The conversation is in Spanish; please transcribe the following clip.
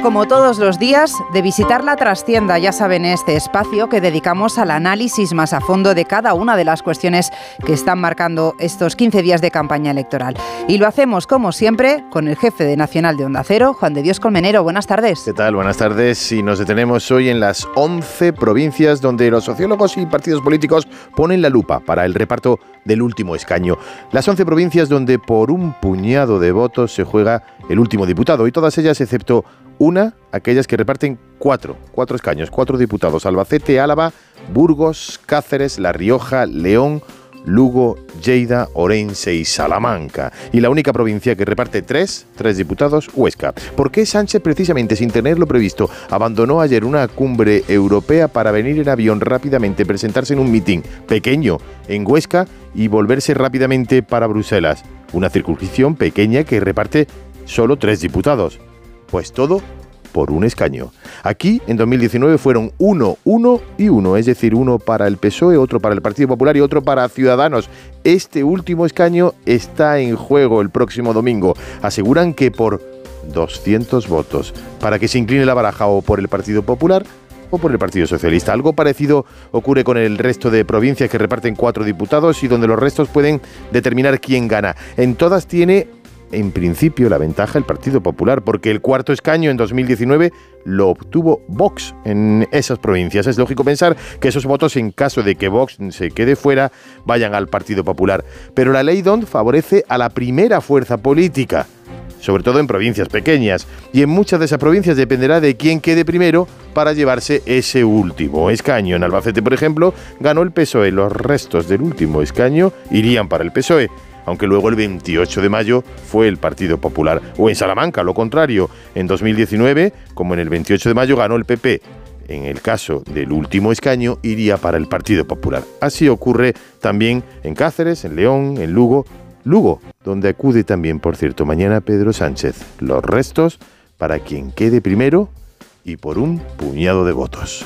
como todos los días, de visitar la trastienda, ya saben, este espacio que dedicamos al análisis más a fondo de cada una de las cuestiones que están marcando estos 15 días de campaña electoral. Y lo hacemos, como siempre, con el jefe de Nacional de Onda Cero, Juan de Dios Colmenero. Buenas tardes. ¿Qué tal? Buenas tardes. Y nos detenemos hoy en las 11 provincias donde los sociólogos y partidos políticos ponen la lupa para el reparto del último escaño. Las 11 provincias donde por un puñado de votos se juega el último diputado y todas ellas excepto una, aquellas que reparten cuatro, cuatro escaños, cuatro diputados, Albacete, Álava, Burgos, Cáceres, La Rioja, León, Lugo, Lleida, Orense y Salamanca. Y la única provincia que reparte tres, tres diputados, Huesca. ¿Por qué Sánchez, precisamente sin tenerlo previsto, abandonó ayer una cumbre europea para venir en avión rápidamente, presentarse en un mitin pequeño en Huesca y volverse rápidamente para Bruselas? Una circunscripción pequeña que reparte solo tres diputados. Pues todo por un escaño. Aquí, en 2019, fueron uno, uno y uno, es decir, uno para el PSOE, otro para el Partido Popular y otro para Ciudadanos. Este último escaño está en juego el próximo domingo. Aseguran que por 200 votos, para que se incline la baraja o por el Partido Popular o por el Partido Socialista. Algo parecido ocurre con el resto de provincias que reparten cuatro diputados y donde los restos pueden determinar quién gana. En todas tiene en principio la ventaja el Partido Popular, porque el cuarto escaño en 2019 lo obtuvo Vox en esas provincias. Es lógico pensar que esos votos, en caso de que Vox se quede fuera, vayan al Partido Popular. Pero la ley DONT favorece a la primera fuerza política sobre todo en provincias pequeñas, y en muchas de esas provincias dependerá de quién quede primero para llevarse ese último escaño. En Albacete, por ejemplo, ganó el PSOE, los restos del último escaño irían para el PSOE aunque luego el 28 de mayo fue el Partido Popular. O en Salamanca, lo contrario, en 2019, como en el 28 de mayo ganó el PP, en el caso del último escaño iría para el Partido Popular. Así ocurre también en Cáceres, en León, en Lugo, Lugo, donde acude también, por cierto, mañana Pedro Sánchez. Los restos para quien quede primero y por un puñado de votos.